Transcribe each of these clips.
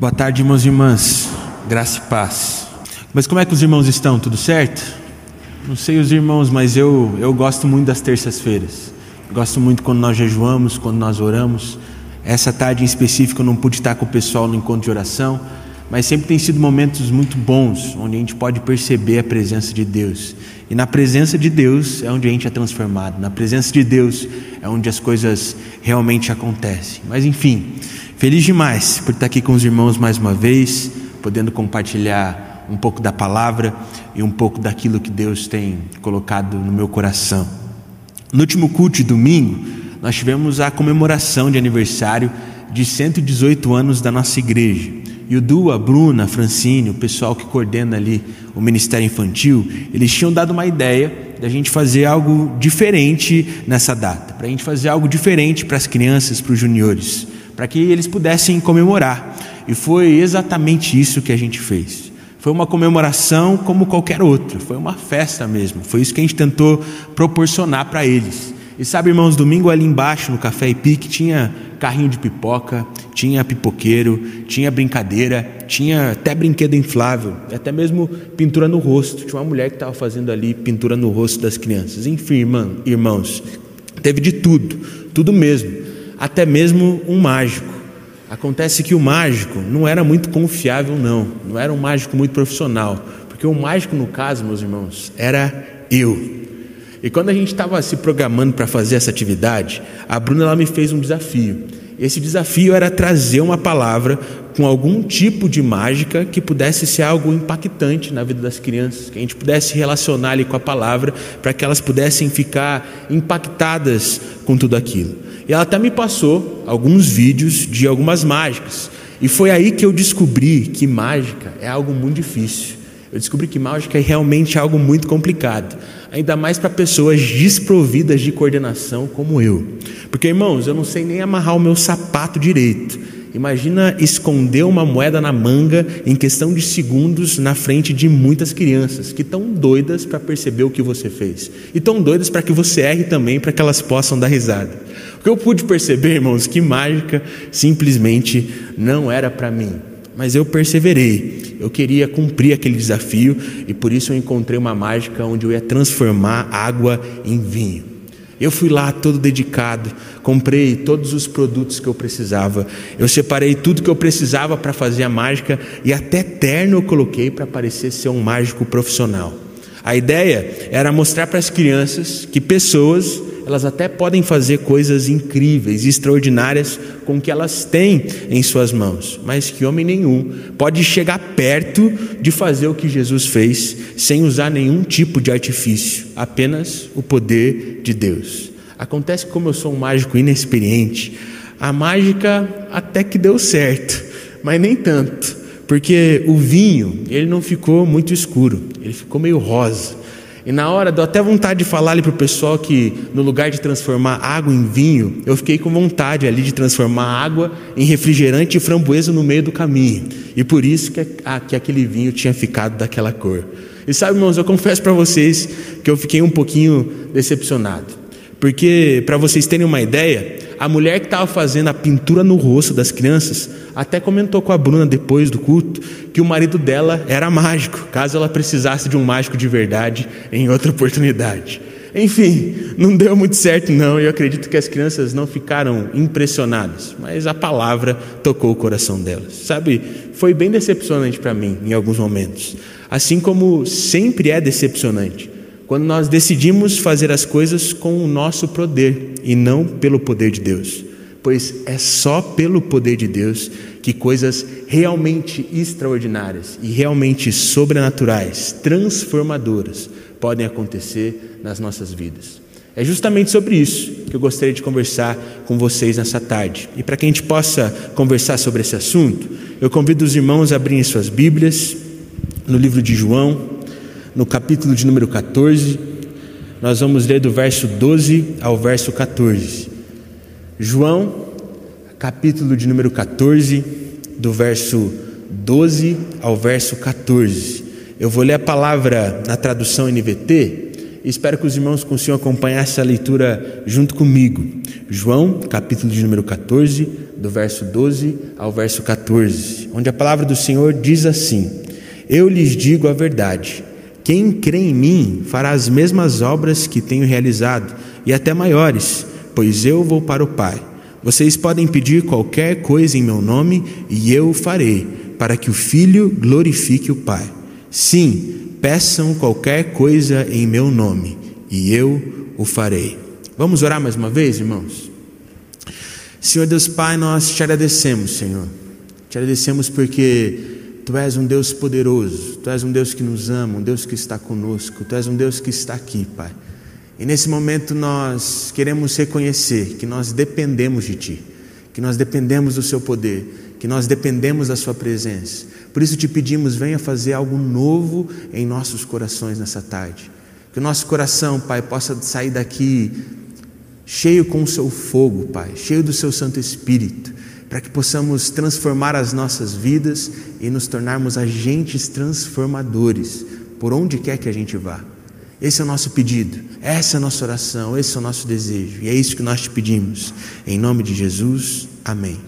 Boa tarde, irmãos e irmãs. Graça e paz. Mas como é que os irmãos estão? Tudo certo? Não sei os irmãos, mas eu, eu gosto muito das terças-feiras. Gosto muito quando nós jejuamos, quando nós oramos. Essa tarde em específico eu não pude estar com o pessoal no encontro de oração, mas sempre tem sido momentos muito bons, onde a gente pode perceber a presença de Deus. E na presença de Deus é onde a gente é transformado. Na presença de Deus é onde as coisas realmente acontecem. Mas enfim, Feliz demais por estar aqui com os irmãos mais uma vez, podendo compartilhar um pouco da palavra e um pouco daquilo que Deus tem colocado no meu coração. No último culto de domingo, nós tivemos a comemoração de aniversário de 118 anos da nossa igreja. E o Du, a Bruna, a Francine, o pessoal que coordena ali o Ministério Infantil, eles tinham dado uma ideia da gente fazer algo diferente nessa data, para a gente fazer algo diferente para as crianças, para os juniores para que eles pudessem comemorar. E foi exatamente isso que a gente fez. Foi uma comemoração como qualquer outra, foi uma festa mesmo. Foi isso que a gente tentou proporcionar para eles. E sabe, irmãos, domingo ali embaixo no Café e Pique tinha carrinho de pipoca, tinha pipoqueiro, tinha brincadeira, tinha até brinquedo inflável, até mesmo pintura no rosto. Tinha uma mulher que estava fazendo ali pintura no rosto das crianças. Enfim, irmãos, teve de tudo, tudo mesmo até mesmo um mágico. Acontece que o mágico não era muito confiável, não, não era um mágico muito profissional, porque o mágico, no caso, meus irmãos, era eu. E quando a gente estava se programando para fazer essa atividade, a Bruna ela me fez um desafio. Esse desafio era trazer uma palavra com algum tipo de mágica que pudesse ser algo impactante na vida das crianças, que a gente pudesse relacionar ali com a palavra para que elas pudessem ficar impactadas com tudo aquilo. E ela até me passou alguns vídeos de algumas mágicas. E foi aí que eu descobri que mágica é algo muito difícil. Eu descobri que mágica é realmente algo muito complicado, ainda mais para pessoas desprovidas de coordenação como eu. Porque, irmãos, eu não sei nem amarrar o meu sapato direito. Imagina esconder uma moeda na manga em questão de segundos na frente de muitas crianças que estão doidas para perceber o que você fez e estão doidas para que você erre também para que elas possam dar risada. O que eu pude perceber, irmãos, que mágica simplesmente não era para mim, mas eu perseverei. Eu queria cumprir aquele desafio e por isso eu encontrei uma mágica onde eu ia transformar água em vinho. Eu fui lá todo dedicado, comprei todos os produtos que eu precisava, eu separei tudo que eu precisava para fazer a mágica e até terno eu coloquei para parecer ser um mágico profissional. A ideia era mostrar para as crianças que pessoas, elas até podem fazer coisas incríveis, extraordinárias com o que elas têm em suas mãos, mas que homem nenhum pode chegar perto de fazer o que Jesus fez sem usar nenhum tipo de artifício, apenas o poder de Deus. Acontece que como eu sou um mágico inexperiente, a mágica até que deu certo, mas nem tanto porque o vinho, ele não ficou muito escuro, ele ficou meio rosa. E na hora, deu até vontade de falar ali para o pessoal que no lugar de transformar água em vinho, eu fiquei com vontade ali de transformar água em refrigerante e framboesa no meio do caminho. E por isso que, que aquele vinho tinha ficado daquela cor. E sabe, irmãos, eu confesso para vocês que eu fiquei um pouquinho decepcionado. Porque, para vocês terem uma ideia, a mulher que estava fazendo a pintura no rosto das crianças até comentou com a Bruna depois do culto que o marido dela era mágico, caso ela precisasse de um mágico de verdade em outra oportunidade. Enfim, não deu muito certo não, e eu acredito que as crianças não ficaram impressionadas, mas a palavra tocou o coração delas. Sabe, foi bem decepcionante para mim em alguns momentos, assim como sempre é decepcionante quando nós decidimos fazer as coisas com o nosso poder e não pelo poder de Deus. Pois é só pelo poder de Deus que coisas realmente extraordinárias e realmente sobrenaturais, transformadoras, podem acontecer nas nossas vidas. É justamente sobre isso que eu gostaria de conversar com vocês nessa tarde. E para que a gente possa conversar sobre esse assunto, eu convido os irmãos a abrirem suas Bíblias no livro de João, no capítulo de número 14, nós vamos ler do verso 12 ao verso 14. João, capítulo de número 14, do verso 12 ao verso 14. Eu vou ler a palavra na tradução NVT e espero que os irmãos consigam acompanhar essa leitura junto comigo. João, capítulo de número 14, do verso 12 ao verso 14, onde a palavra do Senhor diz assim: Eu lhes digo a verdade. Quem crê em mim fará as mesmas obras que tenho realizado, e até maiores, pois eu vou para o Pai. Vocês podem pedir qualquer coisa em meu nome, e eu o farei, para que o Filho glorifique o Pai. Sim, peçam qualquer coisa em meu nome, e eu o farei. Vamos orar mais uma vez, irmãos? Senhor Deus Pai, nós te agradecemos, Senhor. Te agradecemos porque Tu és um Deus poderoso, Tu és um Deus que nos ama, um Deus que está conosco, Tu és um Deus que está aqui, Pai. E nesse momento nós queremos reconhecer que nós dependemos de Ti, que nós dependemos do Seu poder, que nós dependemos da Sua presença. Por isso te pedimos, venha fazer algo novo em nossos corações nessa tarde. Que o nosso coração, Pai, possa sair daqui cheio com o Seu fogo, Pai, cheio do Seu Santo Espírito para que possamos transformar as nossas vidas e nos tornarmos agentes transformadores por onde quer que a gente vá. Esse é o nosso pedido, essa é a nossa oração, esse é o nosso desejo, e é isso que nós te pedimos. Em nome de Jesus, amém.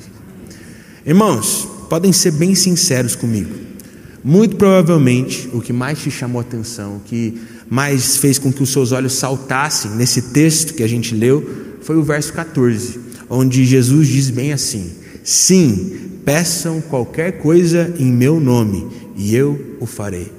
Irmãos, podem ser bem sinceros comigo. Muito provavelmente, o que mais te chamou a atenção, o que mais fez com que os seus olhos saltassem nesse texto que a gente leu, foi o verso 14, onde Jesus diz bem assim: Sim, peçam qualquer coisa em meu nome e eu o farei.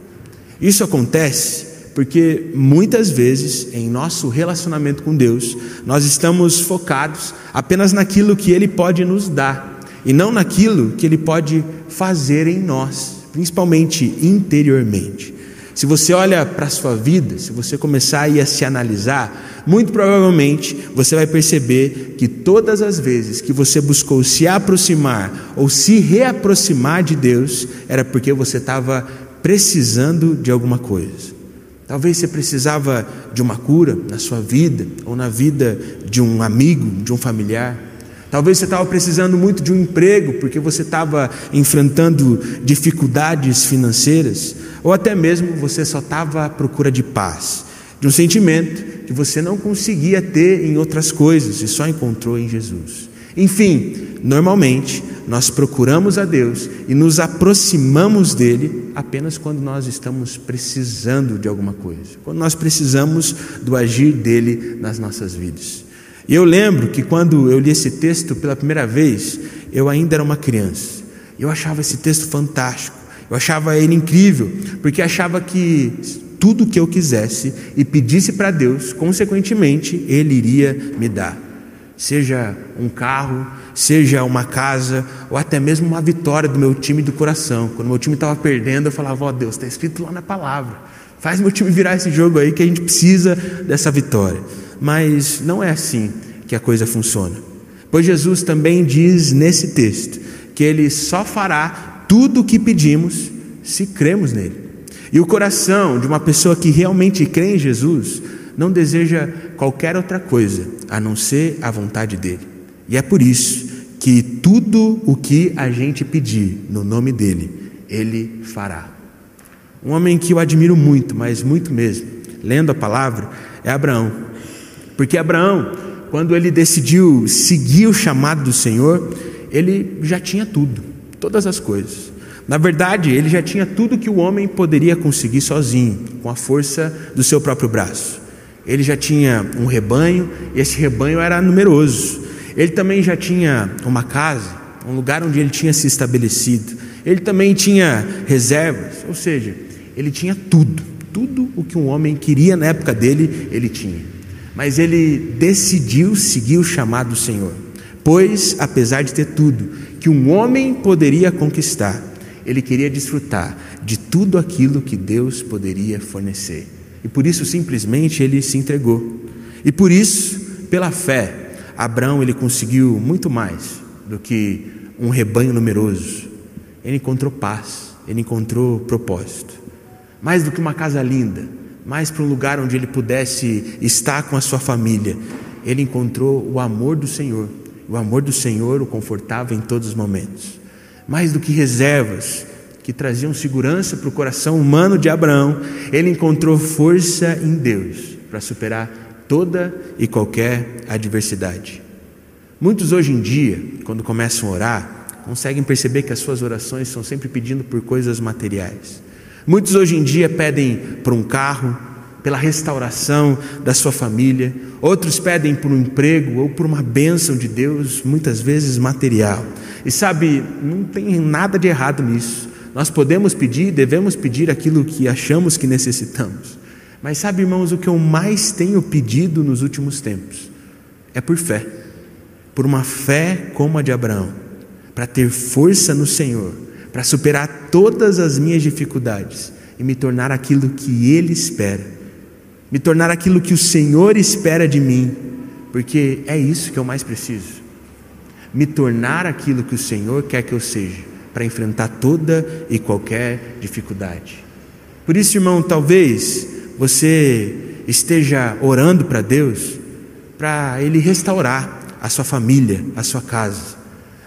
Isso acontece porque muitas vezes em nosso relacionamento com Deus, nós estamos focados apenas naquilo que Ele pode nos dar e não naquilo que Ele pode fazer em nós, principalmente interiormente. Se você olha para a sua vida, se você começar a, se analisar, muito provavelmente você vai perceber que todas as vezes que você buscou se aproximar ou se reaproximar de Deus, era porque você estava precisando de alguma coisa. Talvez você precisava de uma cura na sua vida ou na vida de um amigo, de um familiar. Talvez você estava precisando muito de um emprego porque você estava enfrentando dificuldades financeiras, ou até mesmo você só estava à procura de paz, de um sentimento que você não conseguia ter em outras coisas e só encontrou em Jesus. Enfim, normalmente nós procuramos a Deus e nos aproximamos dele apenas quando nós estamos precisando de alguma coisa, quando nós precisamos do agir dele nas nossas vidas. E eu lembro que quando eu li esse texto pela primeira vez, eu ainda era uma criança. Eu achava esse texto fantástico. Eu achava ele incrível, porque achava que tudo que eu quisesse e pedisse para Deus, consequentemente, Ele iria me dar. Seja um carro, seja uma casa, ou até mesmo uma vitória do meu time do coração. Quando meu time estava perdendo, eu falava: Ó oh, Deus, está escrito lá na palavra, faz meu time virar esse jogo aí que a gente precisa dessa vitória mas não é assim que a coisa funciona. Pois Jesus também diz nesse texto que ele só fará tudo o que pedimos se cremos nele. E o coração de uma pessoa que realmente crê em Jesus não deseja qualquer outra coisa a não ser a vontade dele. E é por isso que tudo o que a gente pedir no nome dele, ele fará. Um homem que eu admiro muito, mas muito mesmo, lendo a palavra, é Abraão. Porque Abraão, quando ele decidiu seguir o chamado do Senhor, ele já tinha tudo, todas as coisas. Na verdade, ele já tinha tudo que o homem poderia conseguir sozinho, com a força do seu próprio braço. Ele já tinha um rebanho, e esse rebanho era numeroso. Ele também já tinha uma casa, um lugar onde ele tinha se estabelecido. Ele também tinha reservas, ou seja, ele tinha tudo, tudo o que um homem queria na época dele, ele tinha mas ele decidiu seguir o chamado do Senhor. Pois, apesar de ter tudo que um homem poderia conquistar, ele queria desfrutar de tudo aquilo que Deus poderia fornecer. E por isso, simplesmente, ele se entregou. E por isso, pela fé, Abraão ele conseguiu muito mais do que um rebanho numeroso. Ele encontrou paz, ele encontrou propósito. Mais do que uma casa linda, mais para um lugar onde ele pudesse estar com a sua família. Ele encontrou o amor do Senhor. O amor do Senhor o confortava em todos os momentos. Mais do que reservas que traziam segurança para o coração humano de Abraão, ele encontrou força em Deus para superar toda e qualquer adversidade. Muitos hoje em dia, quando começam a orar, conseguem perceber que as suas orações são sempre pedindo por coisas materiais. Muitos hoje em dia pedem por um carro, pela restauração da sua família, outros pedem por um emprego ou por uma bênção de Deus, muitas vezes material. E sabe, não tem nada de errado nisso. Nós podemos pedir, devemos pedir aquilo que achamos que necessitamos. Mas sabe, irmãos, o que eu mais tenho pedido nos últimos tempos é por fé, por uma fé como a de Abraão, para ter força no Senhor, para superar todas as minhas dificuldades e me tornar aquilo que Ele espera me tornar aquilo que o Senhor espera de mim, porque é isso que eu mais preciso. Me tornar aquilo que o Senhor quer que eu seja, para enfrentar toda e qualquer dificuldade. Por isso, irmão, talvez você esteja orando para Deus, para Ele restaurar a sua família, a sua casa.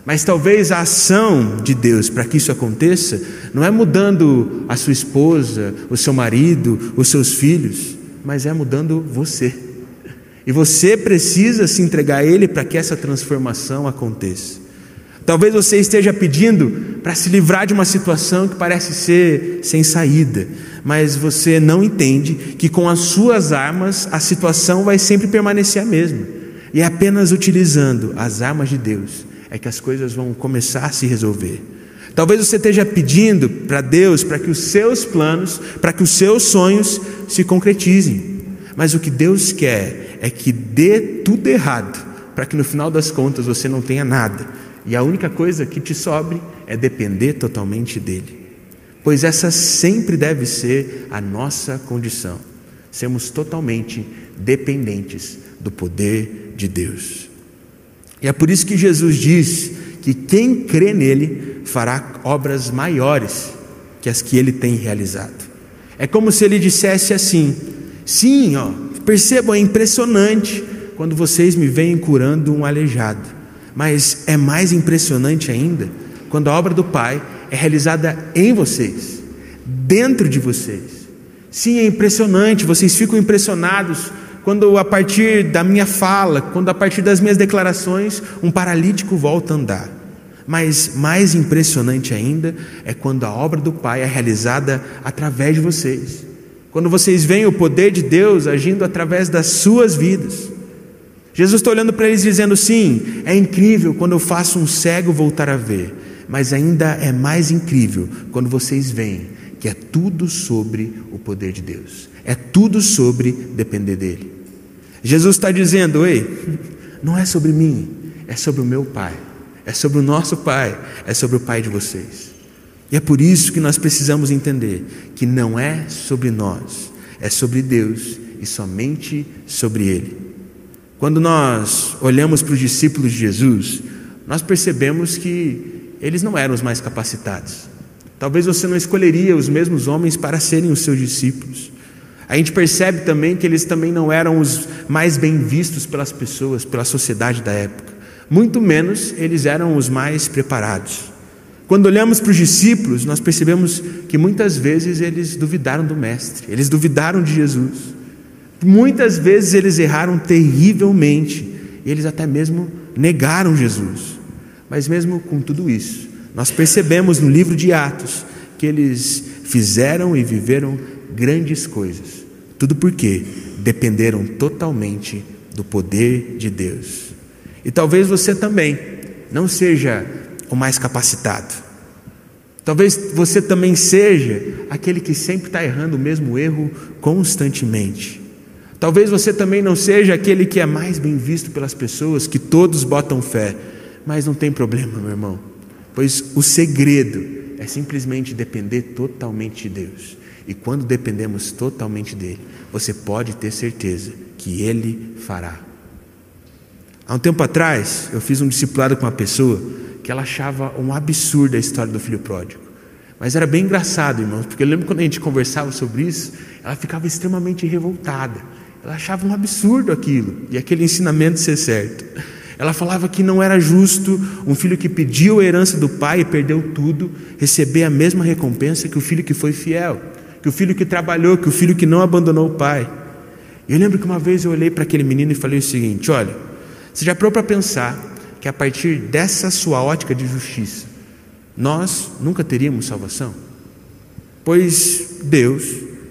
Mas talvez a ação de Deus para que isso aconteça não é mudando a sua esposa, o seu marido, os seus filhos mas é mudando você. E você precisa se entregar a Ele para que essa transformação aconteça. Talvez você esteja pedindo para se livrar de uma situação que parece ser sem saída, mas você não entende que com as suas armas a situação vai sempre permanecer a mesma. E é apenas utilizando as armas de Deus é que as coisas vão começar a se resolver. Talvez você esteja pedindo para Deus para que os seus planos, para que os seus sonhos se concretizem. Mas o que Deus quer é que dê tudo errado, para que no final das contas você não tenha nada. E a única coisa que te sobre é depender totalmente dele. Pois essa sempre deve ser a nossa condição. Sermos totalmente dependentes do poder de Deus. E é por isso que Jesus diz que quem crê nele fará obras maiores que as que ele tem realizado. É como se ele dissesse assim: sim, ó, percebam, é impressionante quando vocês me veem curando um aleijado, mas é mais impressionante ainda quando a obra do Pai é realizada em vocês, dentro de vocês. Sim, é impressionante, vocês ficam impressionados quando a partir da minha fala, quando a partir das minhas declarações, um paralítico volta a andar. Mas mais impressionante ainda é quando a obra do Pai é realizada através de vocês. Quando vocês veem o poder de Deus agindo através das suas vidas. Jesus está olhando para eles dizendo: sim, é incrível quando eu faço um cego voltar a ver, mas ainda é mais incrível quando vocês veem que é tudo sobre o poder de Deus, é tudo sobre depender dEle. Jesus está dizendo: ei, não é sobre mim, é sobre o meu Pai, é sobre o nosso Pai, é sobre o Pai de vocês. E é por isso que nós precisamos entender que não é sobre nós, é sobre Deus e somente sobre Ele. Quando nós olhamos para os discípulos de Jesus, nós percebemos que eles não eram os mais capacitados. Talvez você não escolheria os mesmos homens para serem os seus discípulos. A gente percebe também que eles também não eram os mais bem vistos pelas pessoas, pela sociedade da época. Muito menos eles eram os mais preparados. Quando olhamos para os discípulos, nós percebemos que muitas vezes eles duvidaram do Mestre, eles duvidaram de Jesus. Muitas vezes eles erraram terrivelmente, eles até mesmo negaram Jesus. Mas mesmo com tudo isso, nós percebemos no livro de Atos que eles fizeram e viveram grandes coisas. Tudo porque dependeram totalmente do poder de Deus. E talvez você também não seja o mais capacitado. Talvez você também seja aquele que sempre está errando o mesmo erro constantemente. Talvez você também não seja aquele que é mais bem visto pelas pessoas, que todos botam fé. Mas não tem problema, meu irmão, pois o segredo é simplesmente depender totalmente de Deus. E quando dependemos totalmente dele, você pode ter certeza que ele fará. Há um tempo atrás, eu fiz um discipulado com uma pessoa que ela achava um absurdo a história do filho pródigo. Mas era bem engraçado, irmãos, porque eu lembro quando a gente conversava sobre isso, ela ficava extremamente revoltada. Ela achava um absurdo aquilo e aquele ensinamento ser certo. Ela falava que não era justo um filho que pediu a herança do pai e perdeu tudo receber a mesma recompensa que o filho que foi fiel que o filho que trabalhou, que o filho que não abandonou o pai. Eu lembro que uma vez eu olhei para aquele menino e falei o seguinte: olha, você já parou para pensar que a partir dessa sua ótica de justiça, nós nunca teríamos salvação? Pois Deus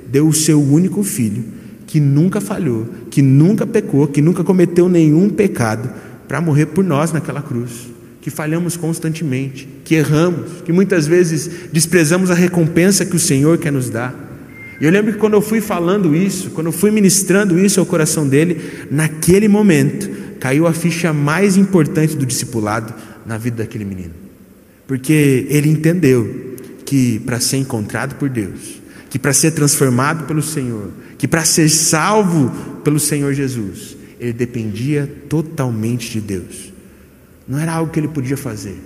deu o seu único filho, que nunca falhou, que nunca pecou, que nunca cometeu nenhum pecado, para morrer por nós naquela cruz. Que falhamos constantemente, que erramos, que muitas vezes desprezamos a recompensa que o Senhor quer nos dar. E eu lembro que quando eu fui falando isso, quando eu fui ministrando isso ao coração dele, naquele momento caiu a ficha mais importante do discipulado na vida daquele menino. Porque ele entendeu que para ser encontrado por Deus, que para ser transformado pelo Senhor, que para ser salvo pelo Senhor Jesus, ele dependia totalmente de Deus. Não era algo que ele podia fazer,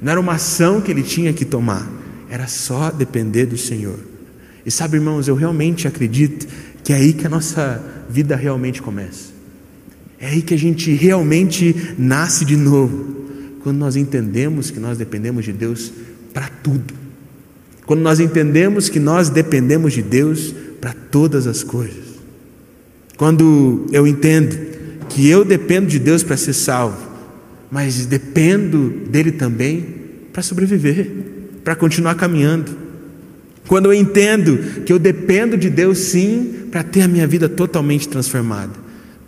não era uma ação que ele tinha que tomar, era só depender do Senhor. E sabe, irmãos, eu realmente acredito que é aí que a nossa vida realmente começa. É aí que a gente realmente nasce de novo. Quando nós entendemos que nós dependemos de Deus para tudo. Quando nós entendemos que nós dependemos de Deus para todas as coisas. Quando eu entendo que eu dependo de Deus para ser salvo, mas dependo dele também para sobreviver, para continuar caminhando. Quando eu entendo que eu dependo de Deus sim para ter a minha vida totalmente transformada,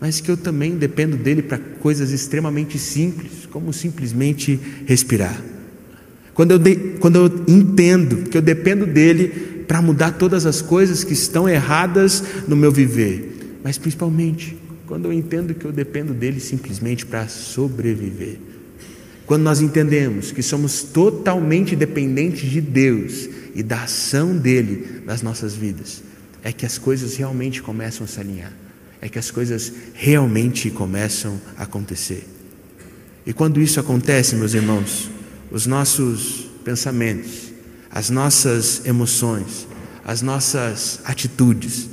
mas que eu também dependo dele para coisas extremamente simples, como simplesmente respirar. Quando eu, de, quando eu entendo que eu dependo dele para mudar todas as coisas que estão erradas no meu viver, mas principalmente quando eu entendo que eu dependo dele simplesmente para sobreviver. Quando nós entendemos que somos totalmente dependentes de Deus e da ação dele nas nossas vidas, é que as coisas realmente começam a se alinhar, é que as coisas realmente começam a acontecer. E quando isso acontece, meus irmãos, os nossos pensamentos, as nossas emoções, as nossas atitudes,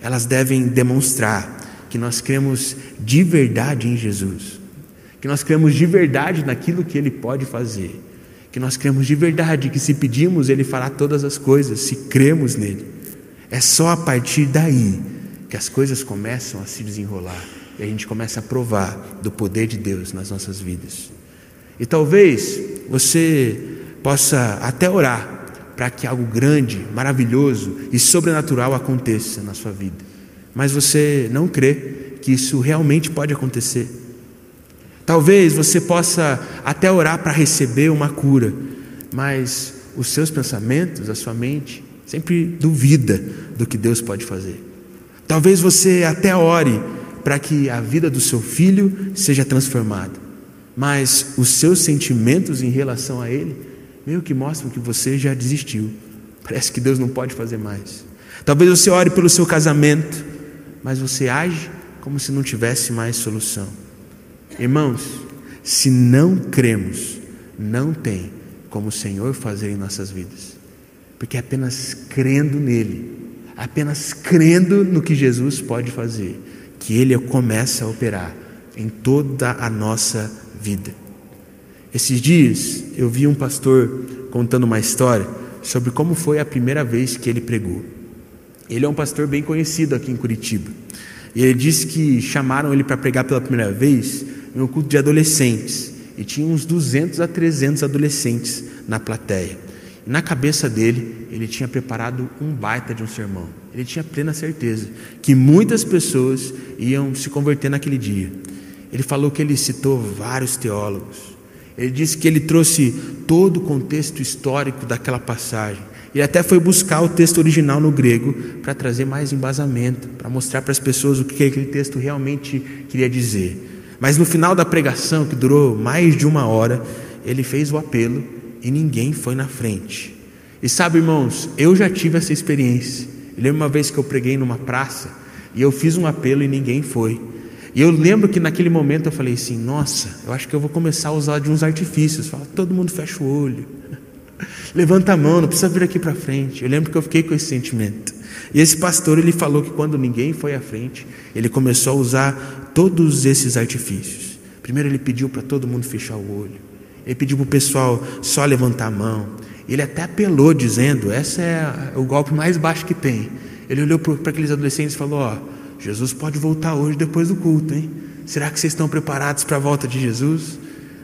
elas devem demonstrar que nós cremos de verdade em Jesus, que nós cremos de verdade naquilo que Ele pode fazer que nós cremos de verdade, que se pedimos, Ele fará todas as coisas, se cremos nele. É só a partir daí que as coisas começam a se desenrolar e a gente começa a provar do poder de Deus nas nossas vidas. E talvez você possa até orar para que algo grande, maravilhoso e sobrenatural aconteça na sua vida, mas você não crê que isso realmente pode acontecer. Talvez você possa até orar para receber uma cura, mas os seus pensamentos, a sua mente, sempre duvida do que Deus pode fazer. Talvez você até ore para que a vida do seu filho seja transformada, mas os seus sentimentos em relação a ele, meio que mostram que você já desistiu. Parece que Deus não pode fazer mais. Talvez você ore pelo seu casamento, mas você age como se não tivesse mais solução. Irmãos, se não cremos, não tem como o Senhor fazer em nossas vidas, porque é apenas crendo nele, apenas crendo no que Jesus pode fazer, que ele começa a operar em toda a nossa vida. Esses dias eu vi um pastor contando uma história sobre como foi a primeira vez que ele pregou. Ele é um pastor bem conhecido aqui em Curitiba. E ele disse que chamaram ele para pregar pela primeira vez em um culto de adolescentes e tinha uns 200 a 300 adolescentes na plateia. E na cabeça dele, ele tinha preparado um baita de um sermão. Ele tinha plena certeza que muitas pessoas iam se converter naquele dia. Ele falou que ele citou vários teólogos. Ele disse que ele trouxe todo o contexto histórico daquela passagem. Ele até foi buscar o texto original no grego para trazer mais embasamento, para mostrar para as pessoas o que aquele texto realmente queria dizer. Mas no final da pregação, que durou mais de uma hora, ele fez o apelo e ninguém foi na frente. E sabe, irmãos, eu já tive essa experiência. Eu lembro uma vez que eu preguei numa praça e eu fiz um apelo e ninguém foi. E eu lembro que naquele momento eu falei assim: nossa, eu acho que eu vou começar a usar de uns artifícios. Fala, todo mundo fecha o olho, levanta a mão, não precisa vir aqui para frente. Eu lembro que eu fiquei com esse sentimento. E esse pastor ele falou que quando ninguém foi à frente, ele começou a usar todos esses artifícios. Primeiro ele pediu para todo mundo fechar o olho. Ele pediu para o pessoal só levantar a mão. Ele até apelou dizendo: esse é o golpe mais baixo que tem. Ele olhou para aqueles adolescentes e falou: ó, Jesus pode voltar hoje depois do culto, hein? Será que vocês estão preparados para a volta de Jesus?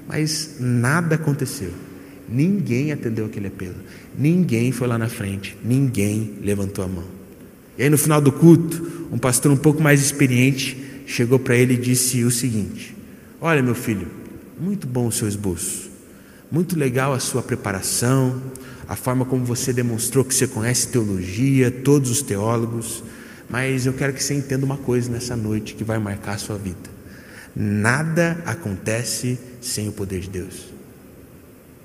mas nada aconteceu. Ninguém atendeu aquele apelo. Ninguém foi lá na frente. Ninguém levantou a mão. E aí, no final do culto, um pastor um pouco mais experiente chegou para ele e disse o seguinte: Olha, meu filho, muito bom o seu esboço, muito legal a sua preparação, a forma como você demonstrou que você conhece teologia, todos os teólogos, mas eu quero que você entenda uma coisa nessa noite que vai marcar a sua vida. Nada acontece sem o poder de Deus.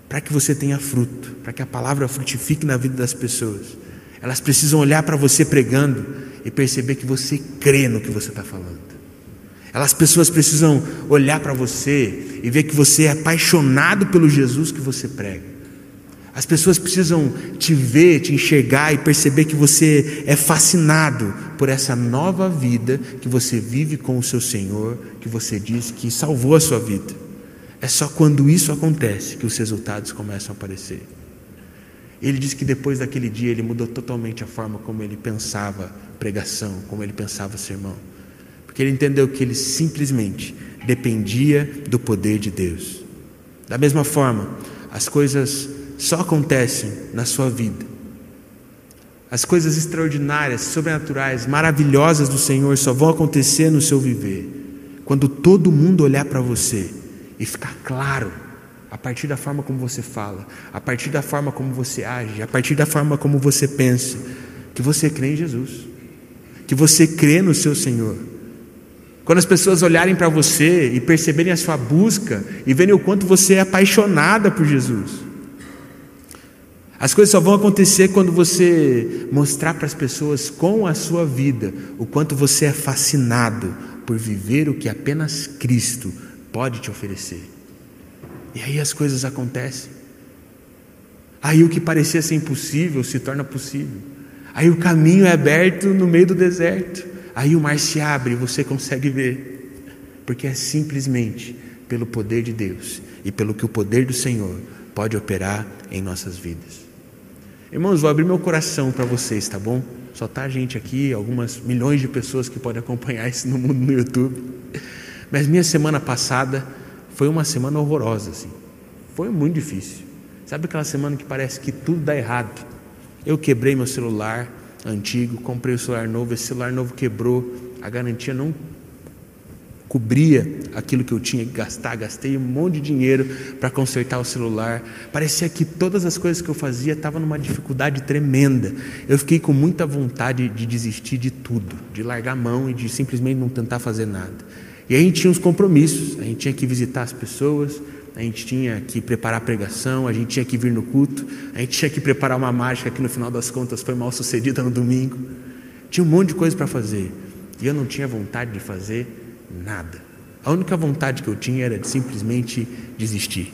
Para que você tenha fruto, para que a palavra frutifique na vida das pessoas, elas precisam olhar para você pregando e perceber que você crê no que você está falando. Elas pessoas precisam olhar para você e ver que você é apaixonado pelo Jesus que você prega. As pessoas precisam te ver, te enxergar e perceber que você é fascinado por essa nova vida que você vive com o seu Senhor, que você diz que salvou a sua vida. É só quando isso acontece que os resultados começam a aparecer. Ele diz que depois daquele dia ele mudou totalmente a forma como ele pensava pregação, como ele pensava sermão. Porque ele entendeu que ele simplesmente dependia do poder de Deus. Da mesma forma, as coisas só acontecem na sua vida. As coisas extraordinárias, sobrenaturais, maravilhosas do Senhor só vão acontecer no seu viver quando todo mundo olhar para você e ficar claro a partir da forma como você fala, a partir da forma como você age, a partir da forma como você pensa, que você crê em Jesus, que você crê no seu Senhor. Quando as pessoas olharem para você e perceberem a sua busca e verem o quanto você é apaixonada por Jesus. As coisas só vão acontecer quando você mostrar para as pessoas com a sua vida o quanto você é fascinado por viver o que apenas Cristo pode te oferecer. E aí as coisas acontecem. Aí o que parecia ser impossível se torna possível. Aí o caminho é aberto no meio do deserto. Aí o mar se abre e você consegue ver. Porque é simplesmente pelo poder de Deus e pelo que o poder do Senhor pode operar em nossas vidas. Irmãos, vou abrir meu coração para vocês, tá bom? Só tá gente aqui, algumas milhões de pessoas que podem acompanhar isso no mundo no YouTube. Mas minha semana passada foi uma semana horrorosa, assim. Foi muito difícil. Sabe aquela semana que parece que tudo dá errado? Eu quebrei meu celular antigo, comprei o celular novo, esse celular novo quebrou, a garantia não cobria aquilo que eu tinha que gastar, gastei um monte de dinheiro para consertar o celular. Parecia que todas as coisas que eu fazia estavam numa dificuldade tremenda. Eu fiquei com muita vontade de desistir de tudo, de largar a mão e de simplesmente não tentar fazer nada. E a gente tinha uns compromissos, a gente tinha que visitar as pessoas, a gente tinha que preparar a pregação, a gente tinha que vir no culto, a gente tinha que preparar uma mágica que no final das contas foi mal sucedida no domingo. Tinha um monte de coisa para fazer e eu não tinha vontade de fazer nada. A única vontade que eu tinha era de simplesmente desistir.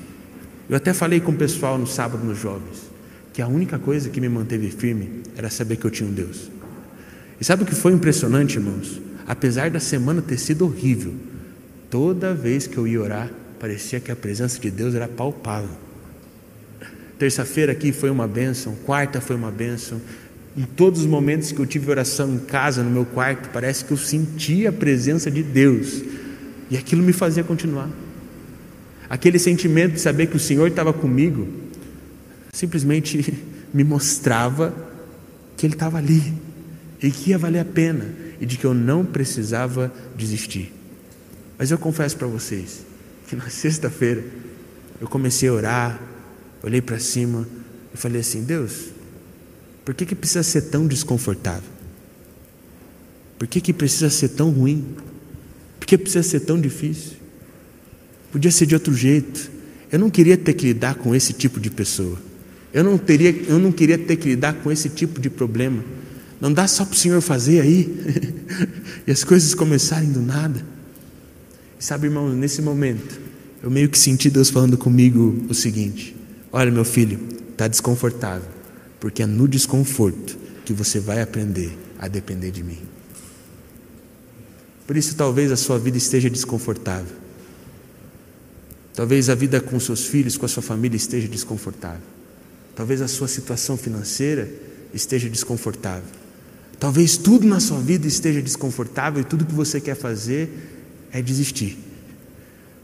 Eu até falei com o pessoal no sábado nos jovens que a única coisa que me manteve firme era saber que eu tinha um Deus. E sabe o que foi impressionante, irmãos? apesar da semana ter sido horrível, toda vez que eu ia orar, parecia que a presença de Deus era palpável. Terça-feira aqui foi uma bênção, quarta foi uma bênção. Em todos os momentos que eu tive oração em casa, no meu quarto, parece que eu sentia a presença de Deus. E aquilo me fazia continuar. Aquele sentimento de saber que o Senhor estava comigo, simplesmente me mostrava que Ele estava ali e que ia valer a pena e de que eu não precisava desistir. Mas eu confesso para vocês que na sexta-feira eu comecei a orar, olhei para cima e falei assim: Deus, por que, que precisa ser tão desconfortável? Por que, que precisa ser tão ruim? Por que precisa ser tão difícil? Podia ser de outro jeito. Eu não queria ter que lidar com esse tipo de pessoa. Eu não, teria, eu não queria ter que lidar com esse tipo de problema. Não dá só para o Senhor fazer aí e as coisas começarem do nada. Sabe, irmão, nesse momento, eu meio que senti Deus falando comigo o seguinte: Olha, meu filho, está desconfortável, porque é no desconforto que você vai aprender a depender de mim. Por isso, talvez a sua vida esteja desconfortável. Talvez a vida com seus filhos, com a sua família esteja desconfortável. Talvez a sua situação financeira esteja desconfortável. Talvez tudo na sua vida esteja desconfortável e tudo que você quer fazer é desistir.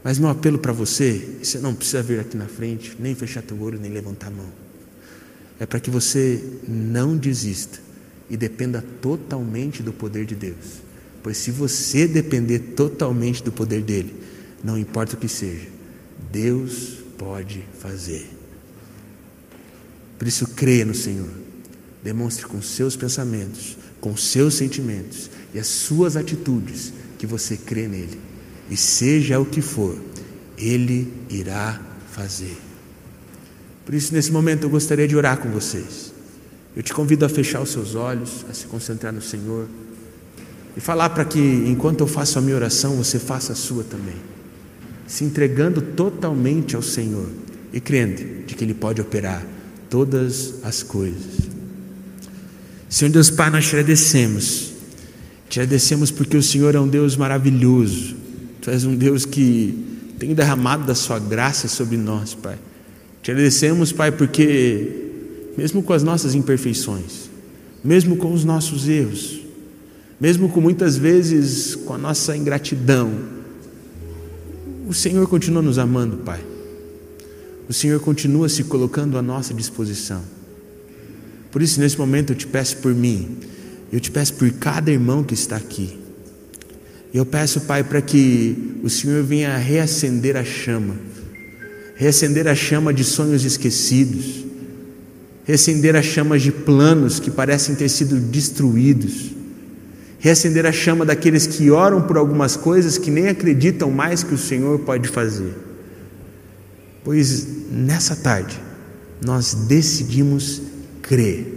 Mas meu apelo para você, você não precisa vir aqui na frente, nem fechar teu olho, nem levantar a mão. É para que você não desista e dependa totalmente do poder de Deus. Pois se você depender totalmente do poder dele, não importa o que seja, Deus pode fazer. Por isso, creia no Senhor. Demonstre com seus pensamentos, com seus sentimentos e as suas atitudes que você crê nele. E seja o que for, ele irá fazer. Por isso, nesse momento, eu gostaria de orar com vocês. Eu te convido a fechar os seus olhos, a se concentrar no Senhor e falar para que, enquanto eu faço a minha oração, você faça a sua também, se entregando totalmente ao Senhor e crendo de que Ele pode operar todas as coisas. Senhor Deus Pai, nós te agradecemos, te agradecemos porque o Senhor é um Deus maravilhoso, Tu és um Deus que tem derramado da Sua graça sobre nós, Pai. Te agradecemos, Pai, porque, mesmo com as nossas imperfeições, mesmo com os nossos erros, mesmo com muitas vezes com a nossa ingratidão, o Senhor continua nos amando, Pai. O Senhor continua se colocando à nossa disposição. Por isso, nesse momento, eu te peço por mim, eu te peço por cada irmão que está aqui. Eu peço, Pai, para que o Senhor venha reacender a chama, reacender a chama de sonhos esquecidos, reacender a chama de planos que parecem ter sido destruídos reacender a chama daqueles que oram por algumas coisas que nem acreditam mais que o Senhor pode fazer. Pois nessa tarde nós decidimos crer.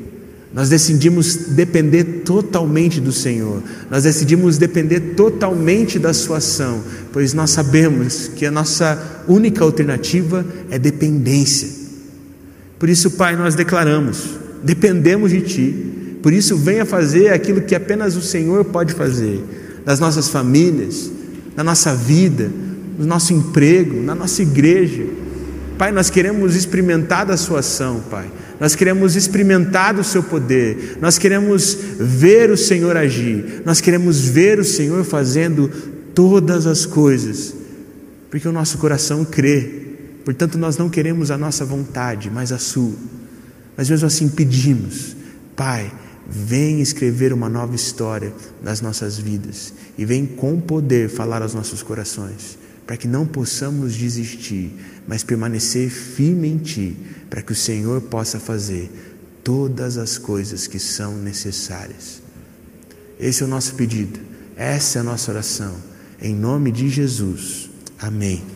Nós decidimos depender totalmente do Senhor. Nós decidimos depender totalmente da sua ação, pois nós sabemos que a nossa única alternativa é dependência. Por isso, Pai, nós declaramos: dependemos de ti por isso, venha fazer aquilo que apenas o Senhor pode fazer, nas nossas famílias, na nossa vida, no nosso emprego, na nossa igreja. Pai, nós queremos experimentar da Sua ação, Pai. Nós queremos experimentar do Seu poder. Nós queremos ver o Senhor agir. Nós queremos ver o Senhor fazendo todas as coisas, porque o nosso coração crê. Portanto, nós não queremos a nossa vontade, mas a Sua. Mas mesmo assim pedimos, Pai, vem escrever uma nova história nas nossas vidas e vem com poder falar aos nossos corações, para que não possamos desistir, mas permanecer firme em Ti, para que o Senhor possa fazer todas as coisas que são necessárias. Esse é o nosso pedido, essa é a nossa oração, em nome de Jesus. Amém.